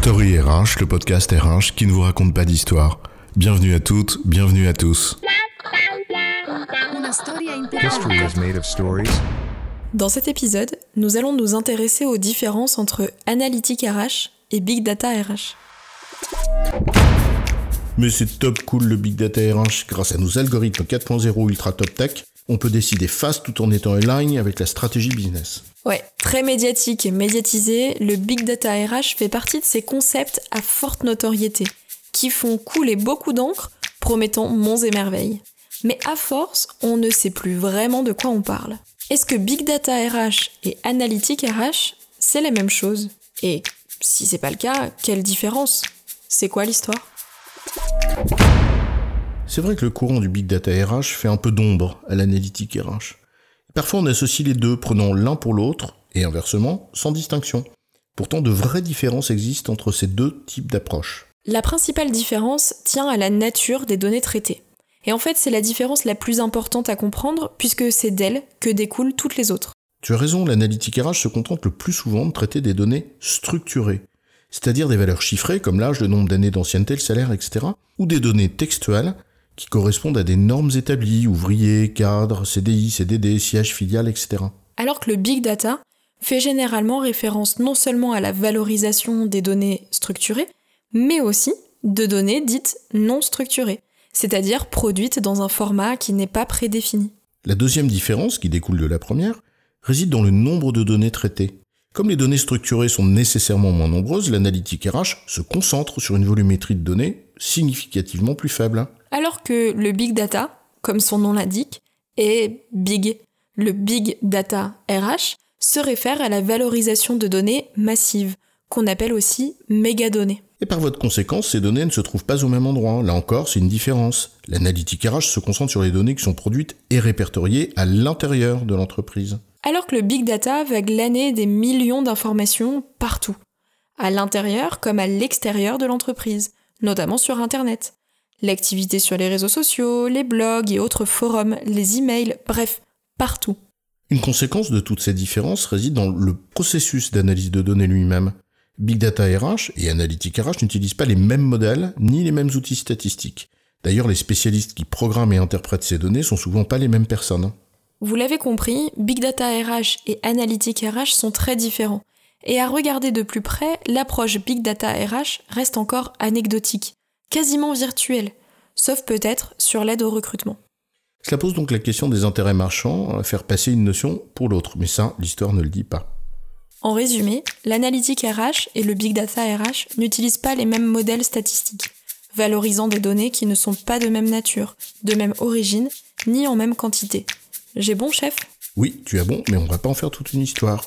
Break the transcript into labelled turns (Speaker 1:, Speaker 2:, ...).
Speaker 1: Story RH, le podcast RH qui ne vous raconte pas d'histoire. Bienvenue à toutes, bienvenue à tous.
Speaker 2: History is made of stories.
Speaker 3: Dans cet épisode, nous allons nous intéresser aux différences entre analytique RH et big data RH.
Speaker 1: Mais c'est top cool le Big Data RH. Grâce à nos algorithmes 4.0 ultra top tech, on peut décider fast tout en étant en ligne avec la stratégie business.
Speaker 3: Ouais, très médiatique et médiatisé, le big data RH fait partie de ces concepts à forte notoriété, qui font couler beaucoup d'encre, promettant monts et merveilles. Mais à force, on ne sait plus vraiment de quoi on parle. Est-ce que big data RH et analytique RH, c'est la même chose Et si c'est pas le cas, quelle différence? C'est quoi l'histoire?
Speaker 1: C'est vrai que le courant du Big Data RH fait un peu d'ombre à l'analytique RH. Parfois on associe les deux, prenant l'un pour l'autre, et inversement, sans distinction. Pourtant, de vraies différences existent entre ces deux types d'approches.
Speaker 3: La principale différence tient à la nature des données traitées. Et en fait, c'est la différence la plus importante à comprendre, puisque c'est d'elle que découlent toutes les autres.
Speaker 1: Tu as raison, l'analytique RH se contente le plus souvent de traiter des données structurées, c'est-à-dire des valeurs chiffrées comme l'âge, le nombre d'années d'ancienneté, le salaire, etc., ou des données textuelles qui correspondent à des normes établies, ouvriers, cadres, CDI, CDD, sièges, filiales, etc.
Speaker 3: Alors que le big data fait généralement référence non seulement à la valorisation des données structurées, mais aussi de données dites non structurées, c'est-à-dire produites dans un format qui n'est pas prédéfini.
Speaker 1: La deuxième différence, qui découle de la première, réside dans le nombre de données traitées. Comme les données structurées sont nécessairement moins nombreuses, l'analytique RH se concentre sur une volumétrie de données significativement plus faible.
Speaker 3: Alors que le big data, comme son nom l'indique, est big. Le big data RH se réfère à la valorisation de données massives, qu'on appelle aussi mégadonnées.
Speaker 1: Et par votre conséquence, ces données ne se trouvent pas au même endroit. Là encore, c'est une différence. L'analytique RH se concentre sur les données qui sont produites et répertoriées à l'intérieur de l'entreprise.
Speaker 3: Alors que le big data va glaner des millions d'informations partout, à l'intérieur comme à l'extérieur de l'entreprise, notamment sur Internet. L'activité sur les réseaux sociaux, les blogs et autres forums, les emails, bref, partout.
Speaker 1: Une conséquence de toutes ces différences réside dans le processus d'analyse de données lui-même. Big Data RH et Analytique RH n'utilisent pas les mêmes modèles ni les mêmes outils statistiques. D'ailleurs, les spécialistes qui programment et interprètent ces données sont souvent pas les mêmes personnes.
Speaker 3: Vous l'avez compris, Big Data RH et Analytique RH sont très différents. Et à regarder de plus près, l'approche Big Data RH reste encore anecdotique, quasiment virtuelle, sauf peut-être sur l'aide au recrutement.
Speaker 1: Cela pose donc la question des intérêts marchands à faire passer une notion pour l'autre, mais ça, l'histoire ne le dit pas.
Speaker 3: En résumé, l'analytique RH et le big data RH n'utilisent pas les mêmes modèles statistiques, valorisant des données qui ne sont pas de même nature, de même origine, ni en même quantité. J'ai bon, chef?
Speaker 1: Oui, tu as bon, mais on va pas en faire toute une histoire.